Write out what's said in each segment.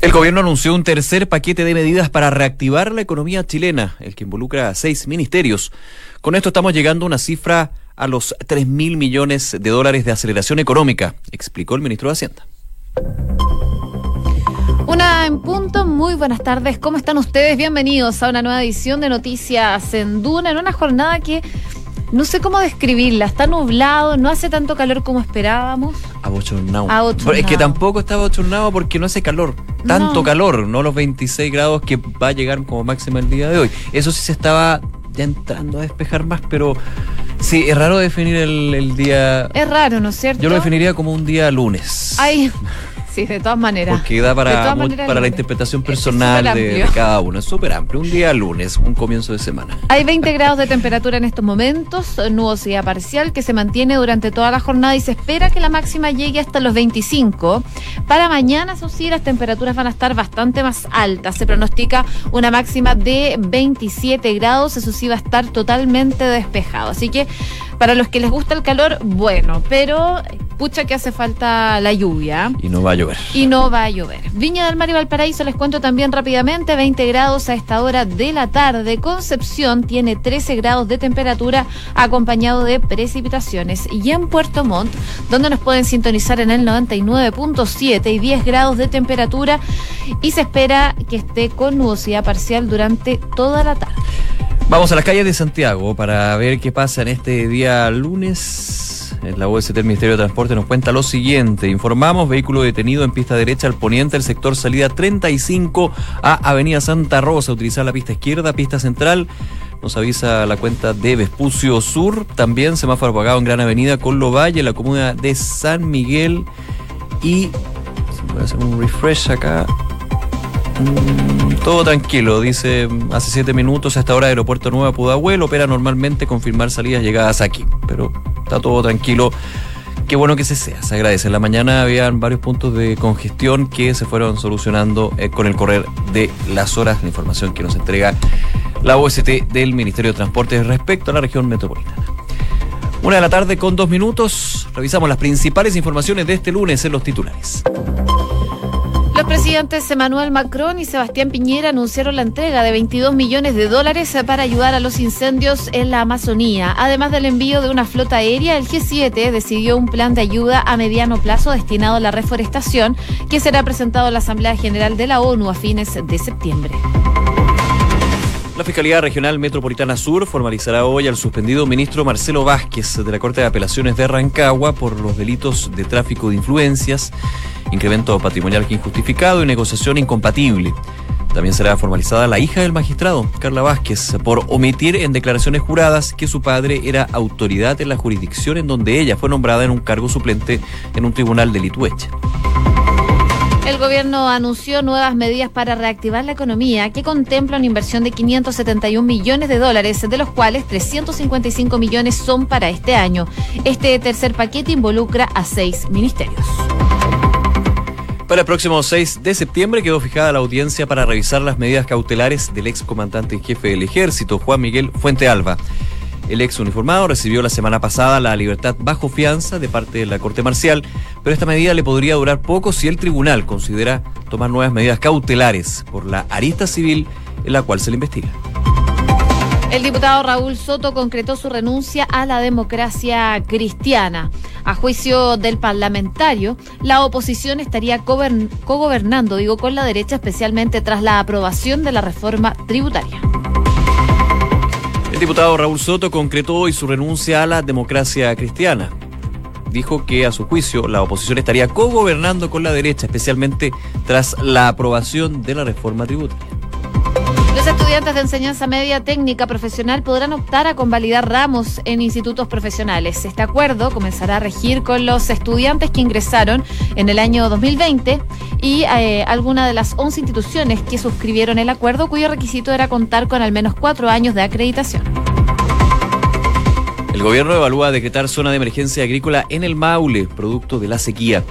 El gobierno anunció un tercer paquete de medidas para reactivar la economía chilena, el que involucra a seis ministerios. Con esto estamos llegando a una cifra a los 3 mil millones de dólares de aceleración económica, explicó el ministro de Hacienda. Una en punto, muy buenas tardes, ¿cómo están ustedes? Bienvenidos a una nueva edición de Noticias en Duna, en una jornada que no sé cómo describirla, está nublado, no hace tanto calor como esperábamos. Abochornado. Abochornado. Es que tampoco está abochornado porque no hace calor, tanto No. calor, no los 26 grados que va a llegar como máxima el día de hoy. Eso sí se estaba ya entrando a despejar más, pero sí, es raro definir el, el día. Es raro, ¿no es cierto? Yo lo definiría como un día lunes. Ay, sí, de todas maneras. Porque da para, maneras, para la interpretación personal de, cada uno. Es súper amplio. Un día lunes, un comienzo de semana. Hay 20 grados de temperatura en estos momentos, nubosidad parcial que se mantiene durante toda la jornada y se espera que la máxima llegue hasta los 25. Para mañana, eso sí, las temperaturas van a estar bastante más altas. Se pronostica una máxima de 27 grados, eso sí va a estar totalmente despejado. Así que para los que les gusta el calor, bueno, pero pucha que hace falta la lluvia. Y no va a llover. Y no va a llover. Viña del Mar y Valparaíso les cuento también rápidamente, 20 grados a esta hora de la tarde. Concepción tiene 13 grados de temperatura acompañado de precipitaciones. Y en Puerto Montt, donde nos pueden sintonizar en el 99.7 y 10 grados de temperatura y se espera que esté con nubosidad parcial durante toda la tarde. Vamos a las calles de Santiago para ver qué pasa en este día lunes. En la OST del Ministerio de Transporte nos cuenta lo siguiente. Informamos vehículo detenido en pista derecha al poniente del sector salida 35 a Avenida Santa Rosa. Utilizar la pista izquierda, pista central. Nos avisa la cuenta de Vespucio Sur. También semáforo apagado en Gran Avenida con Lovalle, la comuna de San Miguel. Y voy a hacer un refresh acá. Todo tranquilo, dice hace siete minutos hasta ahora Aeropuerto Nueva Pudahuel opera normalmente confirmar salidas llegadas aquí, pero está todo tranquilo. Qué bueno que se sea, se agradece. En la mañana habían varios puntos de congestión que se fueron solucionando eh, con el correr de las horas, la información que nos entrega la OST del Ministerio de Transporte respecto a la región metropolitana. Una de la tarde con dos minutos, revisamos las principales informaciones de este lunes en los titulares. Presidentes Emmanuel Macron y Sebastián Piñera anunciaron la entrega de 22 millones de dólares para ayudar a los incendios en la Amazonía. Además del envío de una flota aérea, el G7 decidió un plan de ayuda a mediano plazo destinado a la reforestación que será presentado a la Asamblea General de la ONU a fines de septiembre. La Fiscalía Regional Metropolitana Sur formalizará hoy al suspendido ministro Marcelo Vázquez de la Corte de Apelaciones de Rancagua por los delitos de tráfico de influencias, incremento patrimonial injustificado y negociación incompatible. También será formalizada la hija del magistrado, Carla Vázquez, por omitir en declaraciones juradas que su padre era autoridad en la jurisdicción en donde ella fue nombrada en un cargo suplente en un tribunal de Lituecha. El gobierno anunció nuevas medidas para reactivar la economía que contemplan una inversión de 571 millones de dólares, de los cuales 355 millones son para este año. Este tercer paquete involucra a seis ministerios. Para el próximo 6 de septiembre quedó fijada la audiencia para revisar las medidas cautelares del ex comandante en jefe del ejército, Juan Miguel Fuente Alba. El ex uniformado recibió la semana pasada la libertad bajo fianza de parte de la Corte Marcial, pero esta medida le podría durar poco si el tribunal considera tomar nuevas medidas cautelares por la arista civil en la cual se le investiga. El diputado Raúl Soto concretó su renuncia a la democracia cristiana. A juicio del parlamentario, la oposición estaría cogobern- cogobernando, digo, con la derecha, especialmente tras la aprobación de la reforma tributaria. Diputado Raúl Soto concretó hoy su renuncia a la democracia cristiana. Dijo que a su juicio la oposición estaría cogobernando con la derecha, especialmente tras la aprobación de la reforma tributaria. Los estudiantes de enseñanza media técnica profesional podrán optar a convalidar ramos en institutos profesionales. Este acuerdo comenzará a regir con los estudiantes que ingresaron en el año 2020 y eh, alguna de las 11 instituciones que suscribieron el acuerdo cuyo requisito era contar con al menos cuatro años de acreditación. El gobierno evalúa decretar zona de emergencia agrícola en el Maule, producto de la sequía.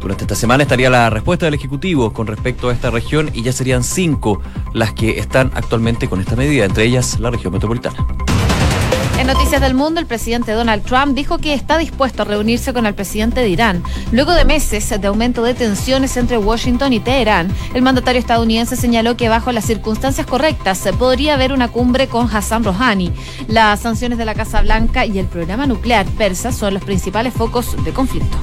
Durante esta semana estaría la respuesta del Ejecutivo con respecto a esta región y ya serían cinco las que están actualmente con esta medida, entre ellas la región metropolitana. En Noticias del Mundo, el presidente Donald Trump dijo que está dispuesto a reunirse con el presidente de Irán. Luego de meses de aumento de tensiones entre Washington y Teherán, el mandatario estadounidense señaló que bajo las circunstancias correctas podría haber una cumbre con Hassan Rouhani. Las sanciones de la Casa Blanca y el programa nuclear persa son los principales focos de conflicto.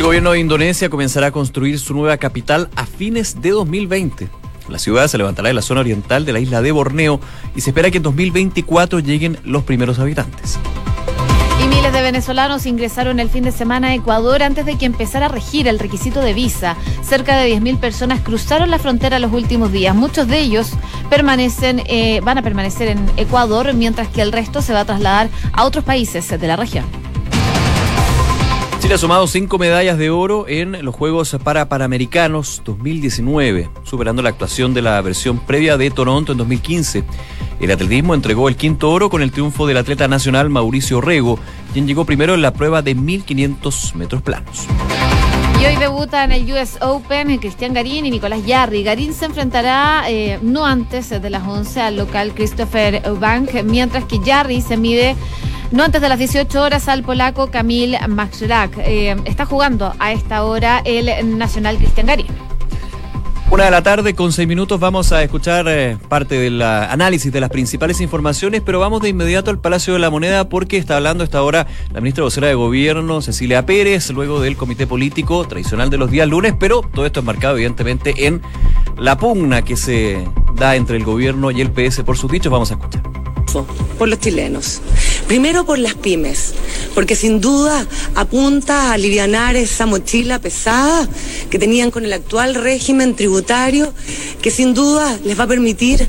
El gobierno de Indonesia comenzará a construir su nueva capital a fines de 2020. La ciudad se levantará en la zona oriental de la isla de Borneo y se espera que en 2024 lleguen los primeros habitantes. Y miles de venezolanos ingresaron el fin de semana a Ecuador antes de que empezara a regir el requisito de visa. Cerca de 10.000 personas cruzaron la frontera los últimos días. Muchos de ellos permanecen, eh, van a permanecer en Ecuador, mientras que el resto se va a trasladar a otros países de la región. Chile ha sumado cinco medallas de oro en los Juegos para Panamericanos 2019, superando la actuación de la versión previa de Toronto en 2015. El atletismo entregó el quinto oro con el triunfo del atleta nacional Mauricio Rego, quien llegó primero en la prueba de 1500 metros planos. Y hoy debutan el US Open Cristian Garín y Nicolás Yarri. Garín se enfrentará eh, no antes de las 11 al local Christopher Bank, mientras que Yarri se mide no antes de las 18 horas al polaco Kamil Maxlak. Eh, está jugando a esta hora el Nacional Cristian Garín. Una de la tarde con seis minutos vamos a escuchar eh, parte del análisis de las principales informaciones, pero vamos de inmediato al Palacio de la Moneda porque está hablando esta hora la ministra vocera de Gobierno, Cecilia Pérez, luego del comité político tradicional de los días lunes, pero todo esto es marcado evidentemente en la pugna que se da entre el gobierno y el PS por sus dichos. Vamos a escuchar por los chilenos. Primero por las pymes, porque sin duda apunta a aliviar esa mochila pesada que tenían con el actual régimen tributario, que sin duda les va a permitir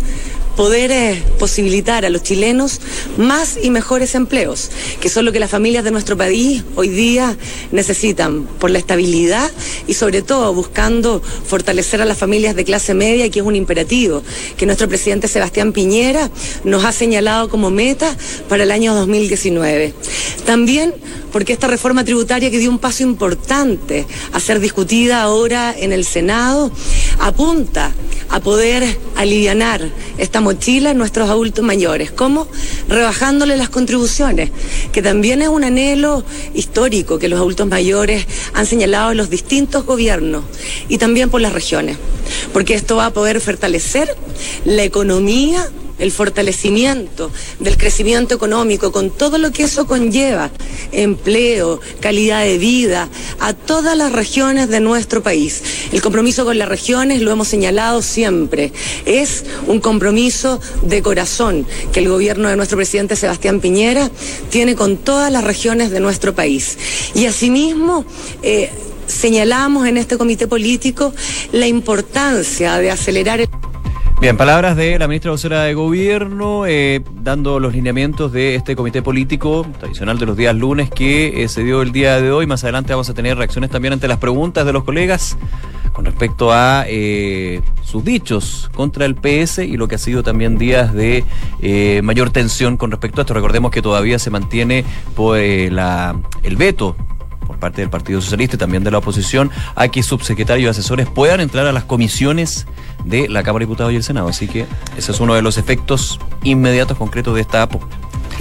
poder eh, posibilitar a los chilenos más y mejores empleos, que son lo que las familias de nuestro país hoy día necesitan, por la estabilidad y sobre todo buscando fortalecer a las familias de clase media, que es un imperativo, que nuestro presidente Sebastián Piñera nos ha señalado como meta para el año 2019. También porque esta reforma tributaria que dio un paso importante a ser discutida ahora en el Senado, apunta a poder aliviar esta mochila en nuestros adultos mayores. ¿Cómo? Rebajándole las contribuciones, que también es un anhelo histórico que los adultos mayores han señalado los distintos gobiernos y también por las regiones, porque esto va a poder fortalecer la economía el fortalecimiento del crecimiento económico, con todo lo que eso conlleva, empleo, calidad de vida, a todas las regiones de nuestro país. El compromiso con las regiones, lo hemos señalado siempre, es un compromiso de corazón que el gobierno de nuestro presidente Sebastián Piñera tiene con todas las regiones de nuestro país. Y asimismo, eh, señalamos en este comité político la importancia de acelerar el Bien, palabras de la ministra vocera de Gobierno, eh, dando los lineamientos de este comité político tradicional de los días lunes que eh, se dio el día de hoy. Más adelante vamos a tener reacciones también ante las preguntas de los colegas con respecto a eh, sus dichos contra el PS y lo que ha sido también días de mayor tensión con respecto a esto. Recordemos que todavía se mantiene por, la, el veto parte del Partido Socialista y también de la oposición a que subsecretarios y asesores puedan entrar a las comisiones de la Cámara de Diputados y el Senado. Así que ese es uno de los efectos inmediatos concretos de esta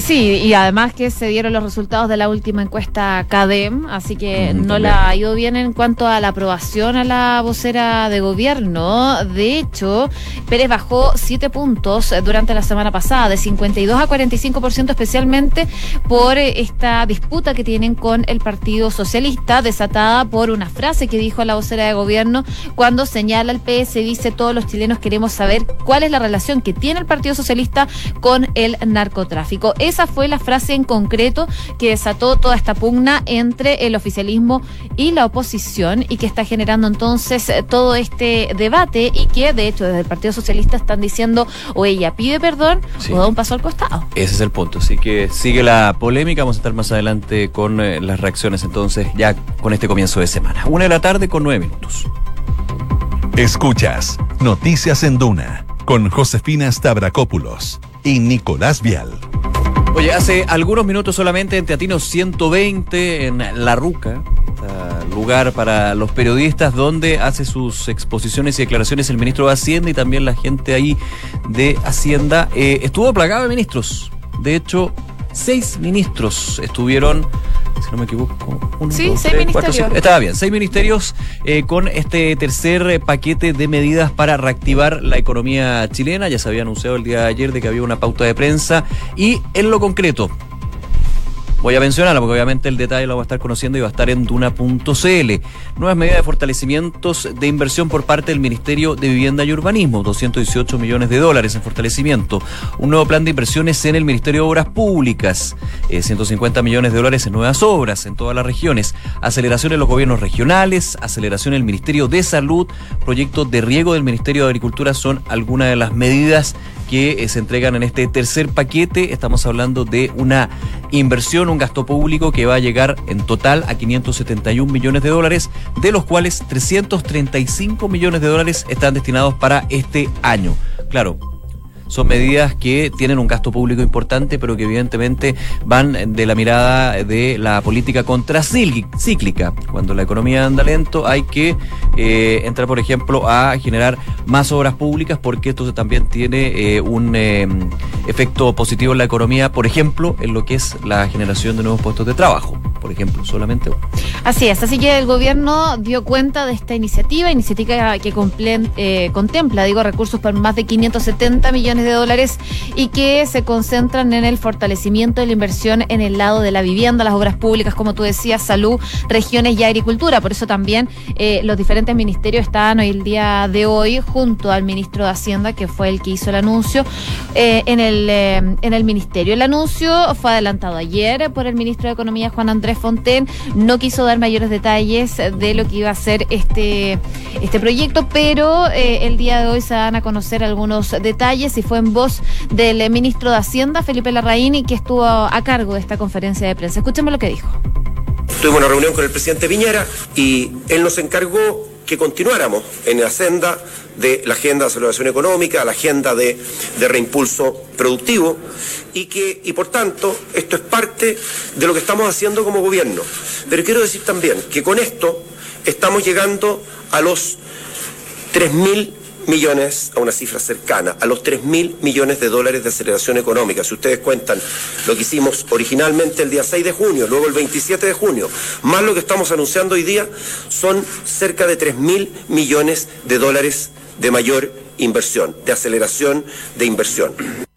Sí, y además que se dieron los resultados de la última encuesta CADEM, así que no la ha ido bien en cuanto a la aprobación a la vocera de gobierno. De hecho, Pérez bajó siete puntos durante la semana pasada, de 52 a 45%, especialmente por esta disputa que tienen con el Partido Socialista, desatada por una frase que dijo la vocera de gobierno cuando señala el PS, dice todos los chilenos queremos saber cuál es la relación que tiene el Partido Socialista con el narcotráfico. Esa fue la frase en concreto que desató toda esta pugna entre el oficialismo y la oposición y que está generando entonces eh, todo este debate y que de hecho desde el Partido Socialista están diciendo o ella pide perdón o da un paso al costado. Ese es el punto, así que sigue la polémica, vamos a estar más adelante con eh, las reacciones entonces ya con este comienzo de semana. Una de la tarde con nueve minutos. Escuchas Noticias en Duna con Josefina Stavrakopoulos y Nicolás Vial. Oye, hace algunos minutos solamente en Teatino 120, en La Ruca, lugar para los periodistas donde hace sus exposiciones y declaraciones el ministro de Hacienda y también la gente ahí de Hacienda, eh, estuvo plagado de ministros. De hecho, seis ministros estuvieron si no me equivoco. Uno, sí, seis ministerios. estaba bien, seis ministerios eh, con este tercer eh, paquete de medidas para reactivar la economía chilena. Ya se había anunciado el día de ayer de que había una pauta de prensa y en lo concreto, Voy a mencionarla porque obviamente el detalle lo va a estar conociendo y va a estar en duna.cl. Nuevas medidas de fortalecimientos de inversión por parte del Ministerio de Vivienda y Urbanismo, 218 millones de dólares en fortalecimiento. Un nuevo plan de inversiones en el Ministerio de Obras Públicas, 150 eh, millones de dólares en nuevas obras en todas las regiones. Aceleración en los gobiernos regionales, aceleración en el Ministerio de Salud, proyectos de riego del Ministerio de Agricultura son algunas de las medidas que eh, se entregan en este tercer paquete. Estamos hablando de una inversión, un gasto público que va a llegar en total a 571 millones de dólares, de los cuales 335 millones de dólares están destinados para este año. Claro, son medidas que tienen un gasto público importante, pero que evidentemente van de la mirada de la política contracíclica. Cuando la economía anda lento, hay que eh, entrar, por ejemplo, a generar más obras públicas, porque esto también tiene eh, un eh, efecto positivo en la economía, por ejemplo, en lo que es la generación de nuevos puestos de trabajo por ejemplo, solamente Así es, así que el gobierno dio cuenta de esta iniciativa, iniciativa que eh, contempla, digo, recursos por más de 570 millones de dólares y que se concentran en el fortalecimiento de la inversión en el lado de la vivienda, las obras públicas, como tú decías, salud, regiones y agricultura. Por eso también eh, los diferentes ministerios están hoy el día de hoy junto al ministro de Hacienda, que fue el que hizo el anuncio eh, en, el, en el ministerio. El anuncio fue adelantado ayer por el ministro de Economía, Juan Andrés Fonten no quiso dar mayores detalles de lo que iba a ser este, este proyecto, pero eh, el día de hoy se van a conocer algunos detalles y fue en voz del ministro de Hacienda, Felipe Larraín, que estuvo a cargo de esta conferencia de prensa. Escuchemos lo que dijo. Tuvimos una reunión con el presidente Piñera y él nos encargó que continuáramos en la senda de la agenda de aceleración económica, la agenda de, reimpulso productivo y que, y por tanto, esto es parte de lo que estamos haciendo como gobierno. Pero quiero decir también que con esto estamos llegando a los 3.000 millones, a una cifra cercana, a los 3 mil millones de dólares de aceleración económica. Si ustedes cuentan lo que hicimos originalmente el día 6 de junio, luego el 27 de junio, más lo que estamos anunciando hoy día, son cerca de 3 mil millones de dólares de mayor inversión, de aceleración de inversión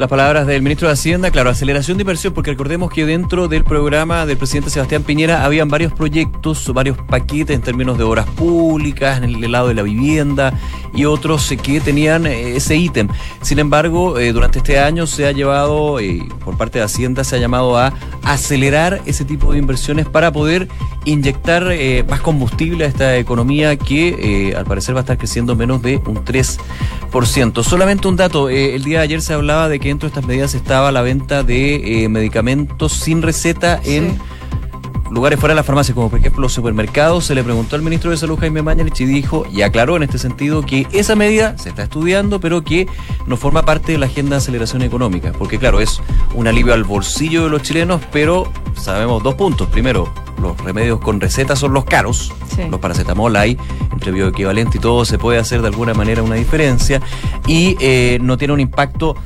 las palabras del ministro de Hacienda, claro, aceleración de inversión, porque recordemos que dentro del programa del presidente Sebastián Piñera habían varios proyectos, varios paquetes en términos de obras públicas, en el lado de la vivienda y otros que tenían eh, ese ítem. Sin embargo, eh, durante este año se ha llevado, eh, por parte de Hacienda, se ha llamado a acelerar ese tipo de inversiones para poder inyectar más combustible a esta economía que al parecer va a estar creciendo menos de un 3%. Solamente un dato, el día de ayer se hablaba de que dentro de estas medidas estaba la venta de eh, medicamentos sin receta en lugares fuera de la farmacia, como por ejemplo los supermercados. Se le preguntó al ministro de Salud, Jaime Mañalich, y dijo y aclaró en este sentido que esa medida se está estudiando, pero que no forma parte de la agenda de aceleración económica. Porque, claro, es un alivio al bolsillo de los chilenos, pero sabemos dos puntos. Primero, los remedios con receta son los caros. Los paracetamol hay, entre bioequivalente y todo, se puede hacer de alguna manera una diferencia. Y eh, no tiene un impacto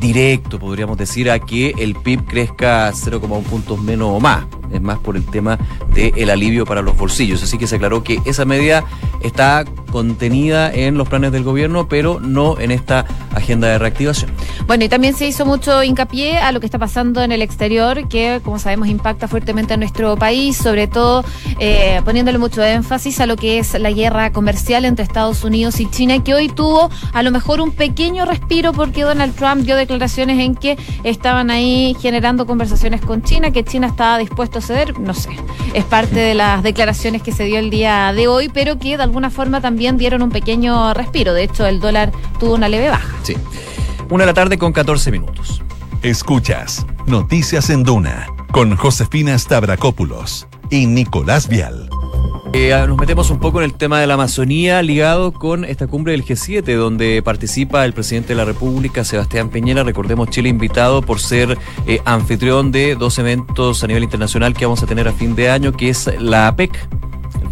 directo, podríamos decir, a que el PIB crezca 0,1 puntos menos o más. Es más por el tema del alivio para los bolsillos. Así que se aclaró que esa medida está contenida en los planes del gobierno, pero no en esta agenda de reactivación. Bueno, y también se hizo mucho hincapié a lo que está pasando en el exterior, que como sabemos impacta fuertemente a nuestro país, sobre todo eh, poniéndole mucho énfasis a lo que es la guerra comercial entre Estados Unidos y China, que hoy tuvo a lo mejor un pequeño respiro porque Donald Trump dio declaraciones en que estaban ahí generando conversaciones con China, que China estaba dispuesto a no sé, es parte de las declaraciones que se dio el día de hoy, pero que de alguna forma también dieron un pequeño respiro. De hecho, el dólar tuvo una leve baja. Sí. Una de la tarde con 14 minutos. Escuchas Noticias en Duna con Josefina Stavrakopoulos y Nicolás Vial. Eh, nos metemos un poco en el tema de la Amazonía ligado con esta cumbre del G7 donde participa el presidente de la República, Sebastián Peñera, recordemos Chile invitado por ser eh, anfitrión de dos eventos a nivel internacional que vamos a tener a fin de año, que es la APEC,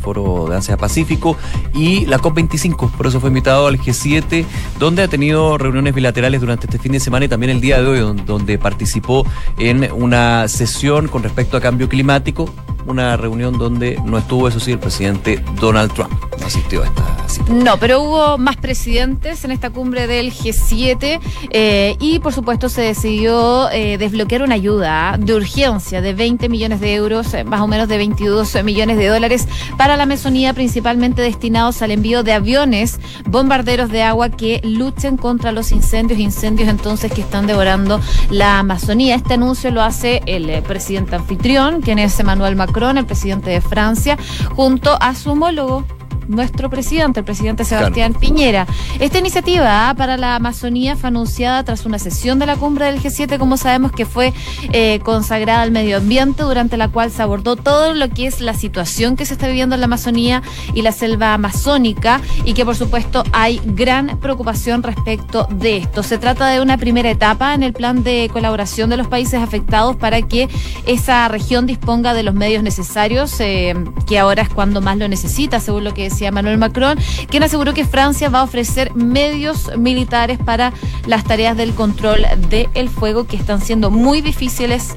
foro de Asia Pacífico, y la COP25. Por eso fue invitado al G7, donde ha tenido reuniones bilaterales durante este fin de semana y también el día de hoy, donde participó en una sesión con respecto a cambio climático una reunión donde no estuvo, eso sí, el presidente Donald Trump. Asistió a esta. No, pero hubo más presidentes en esta cumbre del G7 eh, y por supuesto se decidió eh, desbloquear una ayuda de urgencia de 20 millones de euros, eh, más o menos de 22 millones de dólares para la Amazonía, principalmente destinados al envío de aviones bombarderos de agua que luchen contra los incendios, incendios entonces que están devorando la Amazonía. Este anuncio lo hace el presidente anfitrión, quien es Emmanuel Macron el presidente de Francia, junto a su homólogo nuestro presidente, el presidente Sebastián Piñera. Esta iniciativa para la Amazonía fue anunciada tras una sesión de la cumbre del G7, como sabemos que fue eh, consagrada al medio ambiente, durante la cual se abordó todo lo que es la situación que se está viviendo en la Amazonía y la selva amazónica y que por supuesto hay gran preocupación respecto de esto. Se trata de una primera etapa en el plan de colaboración de los países afectados para que esa región disponga de los medios necesarios, eh, que ahora es cuando más lo necesita, según lo que decía Manuel Macron, quien aseguró que Francia va a ofrecer medios militares para las tareas del control del fuego que están siendo muy difíciles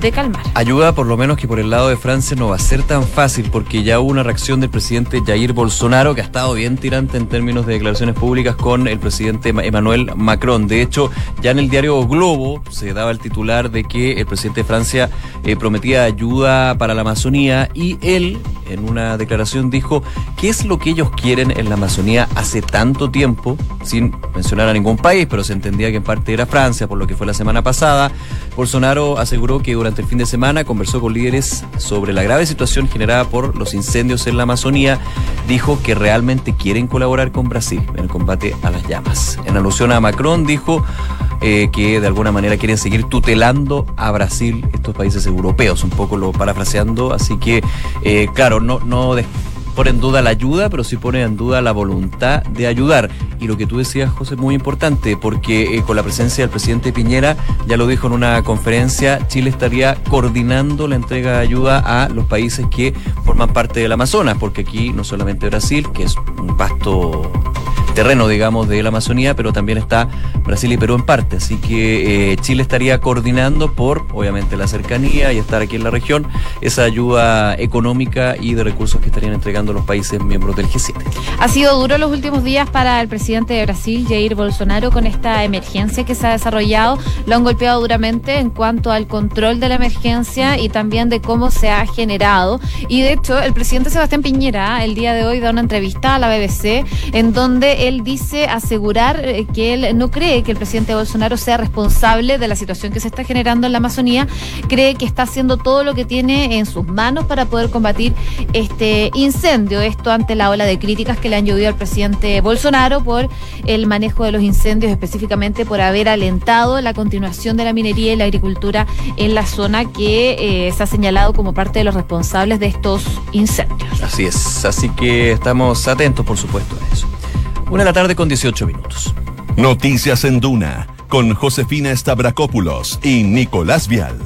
de calmar. Ayuda por lo menos que por el lado de Francia no va a ser tan fácil porque ya hubo una reacción del presidente Jair Bolsonaro que ha estado bien tirante en términos de declaraciones públicas con el presidente Emmanuel Macron. De hecho, ya en el diario Globo se daba el titular de que el presidente de Francia eh, prometía ayuda para la Amazonía y él en una declaración dijo que lo que ellos quieren en la Amazonía hace tanto tiempo, sin mencionar a ningún país, pero se entendía que en parte era Francia, por lo que fue la semana pasada. Bolsonaro aseguró que durante el fin de semana conversó con líderes sobre la grave situación generada por los incendios en la Amazonía. Dijo que realmente quieren colaborar con Brasil en el combate a las llamas. En alusión a Macron, dijo eh, que de alguna manera quieren seguir tutelando a Brasil, estos países europeos, un poco lo parafraseando. Así que, eh, claro, no, no pone en duda la ayuda, pero sí pone en duda la voluntad de ayudar. Y lo que tú decías, José, es muy importante, porque eh, con la presencia del presidente Piñera, ya lo dijo en una conferencia, Chile estaría coordinando la entrega de ayuda a los países que forman parte del Amazonas, porque aquí no solamente Brasil, que es un pasto terreno, digamos, de la Amazonía, pero también está Brasil y Perú en parte. Así que eh, Chile estaría coordinando por, obviamente, la cercanía y estar aquí en la región, esa ayuda económica y de recursos que estarían entregando los países miembros del G7. Ha sido duro los últimos días para el presidente de Brasil, Jair Bolsonaro, con esta emergencia que se ha desarrollado. Lo han golpeado duramente en cuanto al control de la emergencia y también de cómo se ha generado. Y de hecho, el presidente Sebastián Piñera el día de hoy da una entrevista a la BBC en donde él dice asegurar eh, que él no cree que el presidente Bolsonaro sea responsable de la situación que se está generando en la Amazonía, cree que está haciendo todo lo que tiene en sus manos para poder combatir este incendio. Esto ante la ola de críticas que le han llovido al presidente Bolsonaro por el manejo de los incendios, específicamente por haber alentado la continuación de la minería y la agricultura en la zona que eh, se ha señalado como parte de los responsables de estos incendios. Así es, así que estamos atentos, por supuesto, a eso. Una de la tarde con 18 minutos. Noticias en Duna con Josefina Stavrakopoulos y Nicolás Vial.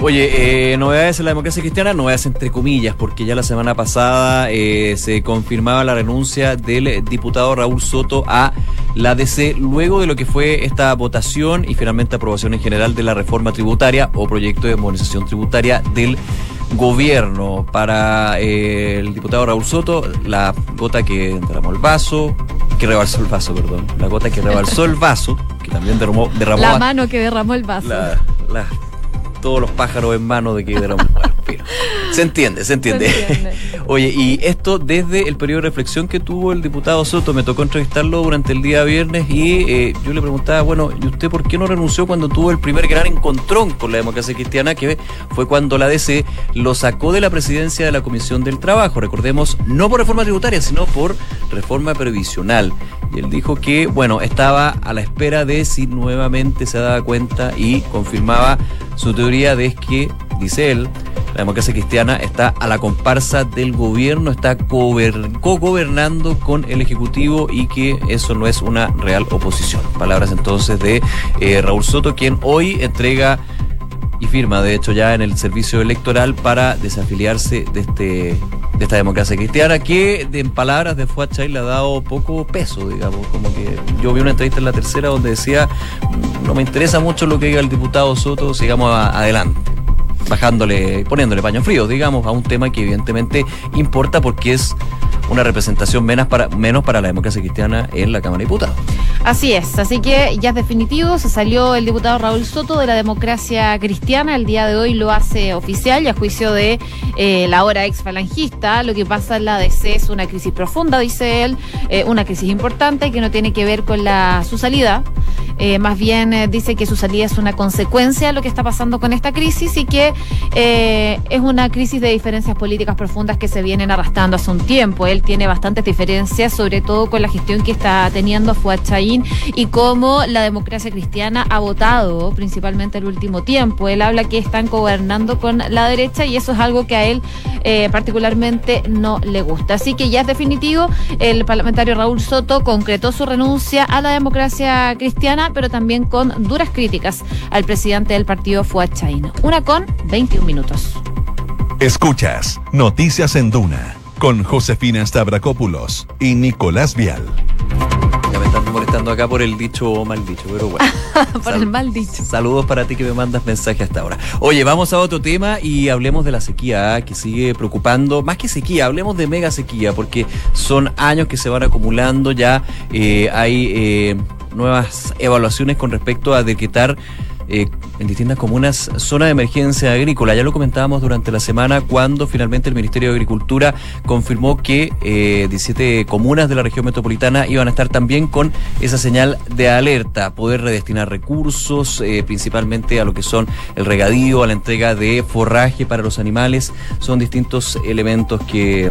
Oye, eh, novedades en la democracia cristiana, novedades entre comillas, porque ya la semana pasada eh, se confirmaba la renuncia del diputado Raúl Soto a la DC luego de lo que fue esta votación y finalmente aprobación en general de la reforma tributaria o proyecto de modernización tributaria del gobierno. Para eh, el diputado Raúl Soto, la gota que derramó el vaso, que rebalsó el vaso, perdón, la gota que rebalsó el vaso, que también derramó, derramó la mano que derramó el vaso. todos los pájaros en mano de que derramó. Se entiende, se entiende. Oye, y esto desde el periodo de reflexión que tuvo el diputado Soto, me tocó entrevistarlo durante el día viernes y eh, yo le preguntaba, bueno, ¿y usted por qué no renunció cuando tuvo el primer gran encontrón con la democracia cristiana, que fue cuando la DC lo sacó de la presidencia de la Comisión del Trabajo? Recordemos, no por reforma tributaria, sino por reforma previsional. Y él dijo que, bueno, estaba a la espera de si nuevamente se daba cuenta y confirmaba su teoría de que, dice él, la democracia cristiana está a la comparsa del gobierno, está co-gobernando con el Ejecutivo y que eso no es una real oposición. Palabras entonces de eh, Raúl Soto, quien hoy entrega y firma, de hecho, ya en el servicio electoral para desafiliarse de este de esta democracia cristiana que en palabras de Fuad Chay le ha dado poco peso, digamos, como que yo vi una entrevista en la tercera donde decía no me interesa mucho lo que diga el diputado Soto, sigamos adelante bajándole, poniéndole paño frío, digamos, a un tema que evidentemente importa porque es una representación menos para, menos para la democracia cristiana en la Cámara de Diputados. Así es, así que ya es definitivo, se salió el diputado Raúl Soto de la democracia cristiana, el día de hoy lo hace oficial y a juicio de eh, la hora ex falangista, lo que pasa en la DC es una crisis profunda, dice él, eh, una crisis importante que no tiene que ver con la, su salida, eh, más bien dice que su salida es una consecuencia de lo que está pasando con esta crisis y que es una crisis de diferencias políticas profundas que se vienen arrastrando hace un tiempo. Él tiene bastantes diferencias, sobre todo con la gestión que está teniendo Fuad y cómo la democracia cristiana ha votado principalmente el último tiempo. Él habla que están gobernando con la derecha y eso es algo que a él eh, particularmente no le gusta. Así que ya es definitivo, el parlamentario Raúl Soto concretó su renuncia a la democracia cristiana, pero también con duras críticas al presidente del partido Fuad Una con 21 minutos. Escuchas Noticias en Duna con Josefina Stavrakopoulos y Nicolás Vial molestando acá por el dicho o mal dicho, pero bueno. por el mal dicho. Saludos para ti que me mandas mensaje hasta ahora. Oye, vamos a otro tema y hablemos de la sequía ¿ah? que sigue preocupando. Más que sequía, hablemos de mega sequía, porque son años que se van acumulando ya. Eh, hay eh, nuevas evaluaciones con respecto a decretar eh, en distintas comunas zona de emergencia agrícola. Ya lo comentábamos durante la semana cuando finalmente el Ministerio de Agricultura confirmó que 17 eh, comunas de la región metropolitana iban a estar también con esa señal de alerta, poder redestinar recursos, eh, principalmente a lo que son el regadío, a la entrega de forraje para los animales. Son distintos elementos que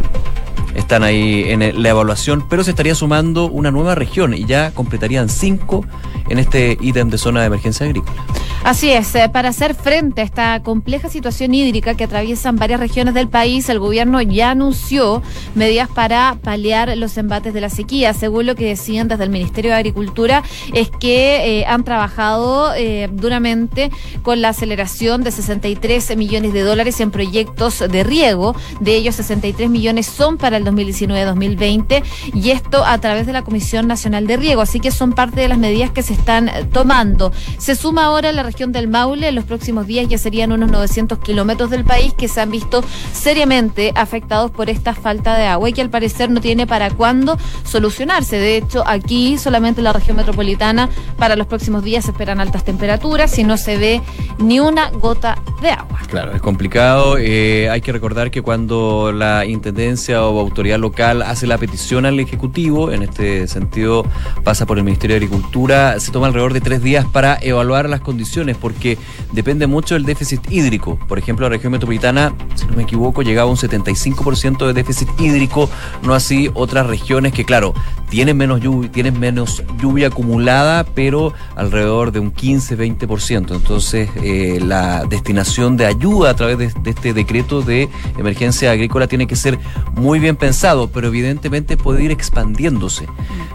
están ahí en la evaluación, pero se estaría sumando una nueva región y ya completarían cinco en este ítem de zona de emergencia agrícola. Así es, eh, para hacer frente a esta compleja situación hídrica que atraviesan varias regiones del país, el gobierno ya anunció medidas para paliar los embates de la sequía. Según lo que decían desde el Ministerio de Agricultura, es que eh, han trabajado eh, duramente con la aceleración de 63 millones de dólares en proyectos de riego. De ellos, 63 millones son para el 2019-2020 y esto a través de la Comisión Nacional de Riego. Así que son parte de las medidas que se están tomando. Se suma ahora la región del Maule. En los próximos días ya serían unos 900 kilómetros del país que se han visto seriamente afectados por esta falta de agua y que al parecer no tiene para cuándo solucionarse. De hecho, aquí solamente en la región metropolitana para los próximos días se esperan altas temperaturas y no se ve ni una gota de agua. Claro, es complicado. Eh, hay que recordar que cuando la Intendencia o autoridad local hace la petición al Ejecutivo, en este sentido pasa por el Ministerio de Agricultura, se toma alrededor de tres días para evaluar las condiciones, porque depende mucho del déficit hídrico. Por ejemplo, la región metropolitana, si no me equivoco, llegaba a un 75% de déficit hídrico, no así otras regiones que, claro, tienen menos lluvia, tienen menos lluvia acumulada, pero alrededor de un 15-20%. Entonces, eh, la destinación de ayuda a través de, de este decreto de emergencia agrícola tiene que ser muy bien pensado, pero evidentemente puede ir expandiéndose.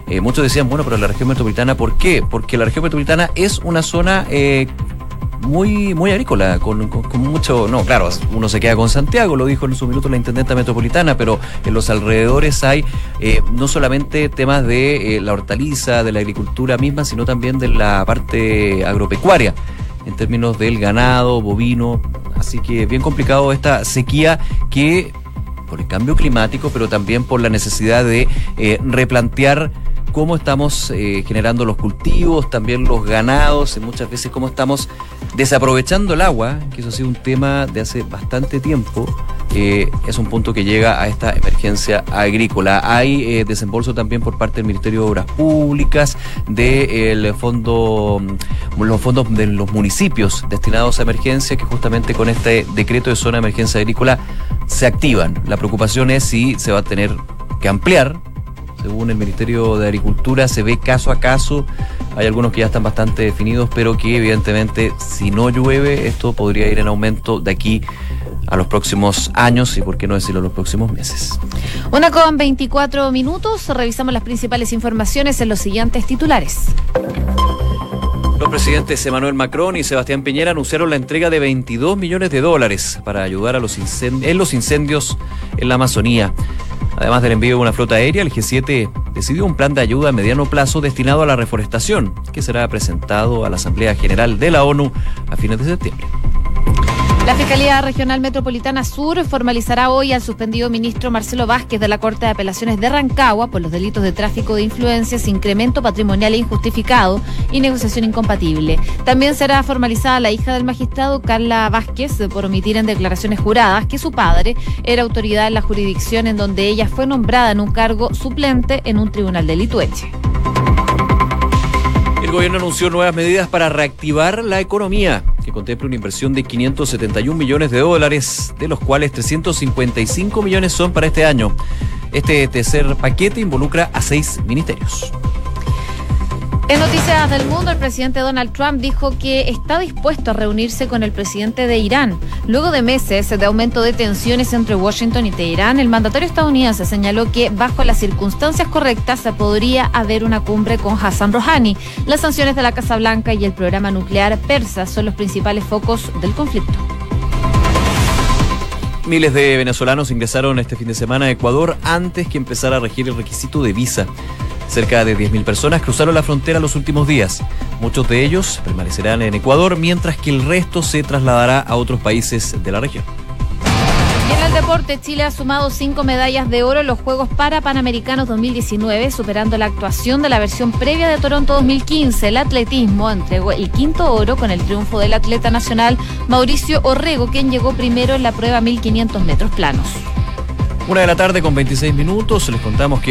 Eh, muchos decían, bueno, pero la región metropolitana, ¿por qué? Porque la región metropolitana es una zona eh, muy, muy agrícola, con, mucho, no, claro, uno se queda con Santiago, lo dijo en su minuto la intendenta metropolitana, pero en los alrededores hay eh, no solamente temas de la hortaliza, de la agricultura misma, sino también de la parte agropecuaria en términos del ganado, bovino, así que bien complicado esta sequía que por el cambio climático, pero también por la necesidad de eh, replantear cómo estamos eh, generando los cultivos, también los ganados, y muchas veces cómo estamos desaprovechando el agua, que eso ha sido un tema de hace bastante tiempo. Eh, es un punto que llega a esta emergencia agrícola. Hay desembolso también por parte del Ministerio de Obras Públicas, del fondo, mm, los fondos de los municipios destinados a emergencia, que justamente con este decreto de zona de emergencia agrícola se activan. La preocupación es si se va a tener que ampliar. Según el Ministerio de Agricultura, se ve caso a caso. Hay algunos que ya están bastante definidos, pero que evidentemente si no llueve, esto podría ir en aumento de aquí a los próximos años y por qué no decirlo los próximos meses. Una con 24 minutos, revisamos las principales informaciones en los siguientes titulares. Los presidentes Emmanuel Macron y Sebastián Piñera anunciaron la entrega de 22 millones de dólares para ayudar a los en los incendios en la Amazonía. Además del envío de una flota aérea, el G7 decidió un plan de ayuda a mediano plazo destinado a la reforestación, que será presentado a la Asamblea General de la ONU a fines de septiembre. La Fiscalía Regional Metropolitana Sur formalizará hoy al suspendido ministro Marcelo Vázquez de la Corte de Apelaciones de Rancagua por los delitos de tráfico de influencias, incremento patrimonial injustificado y negociación incompatible. También será formalizada la hija del magistrado Carla Vázquez por omitir en declaraciones juradas que su padre era autoridad en la jurisdicción en donde ella fue nombrada en un cargo suplente en un tribunal de Litueche. Gobierno anunció nuevas medidas para reactivar la economía, que contempla una inversión de 571 millones de dólares, de los cuales 355 millones son para este año. Este tercer paquete involucra a seis ministerios. En noticias del mundo, el presidente Donald Trump dijo que está dispuesto a reunirse con el presidente de Irán. Luego de meses de aumento de tensiones entre Washington y Teherán, el mandatario estadounidense señaló que bajo las circunstancias correctas se podría haber una cumbre con Hassan Rouhani. Las sanciones de la Casa Blanca y el programa nuclear persa son los principales focos del conflicto. Miles de venezolanos ingresaron este fin de semana a Ecuador antes que empezara a regir el requisito de visa. Cerca de 10.000 personas cruzaron la frontera los últimos días. Muchos de ellos permanecerán en Ecuador, mientras que el resto se trasladará a otros países de la región. Y en el deporte, Chile ha sumado cinco medallas de oro en los Juegos para Panamericanos 2019, superando la actuación de la versión previa de Toronto 2015. El atletismo entregó el quinto oro con el triunfo del atleta nacional Mauricio Orrego, quien llegó primero en la prueba 1500 metros planos. Una de la tarde con 26 minutos, les contamos que